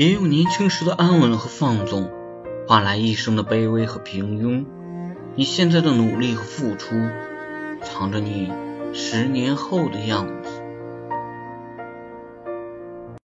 别用年轻时的安稳和放纵换来一生的卑微和平庸。你现在的努力和付出藏着你十年后的样子。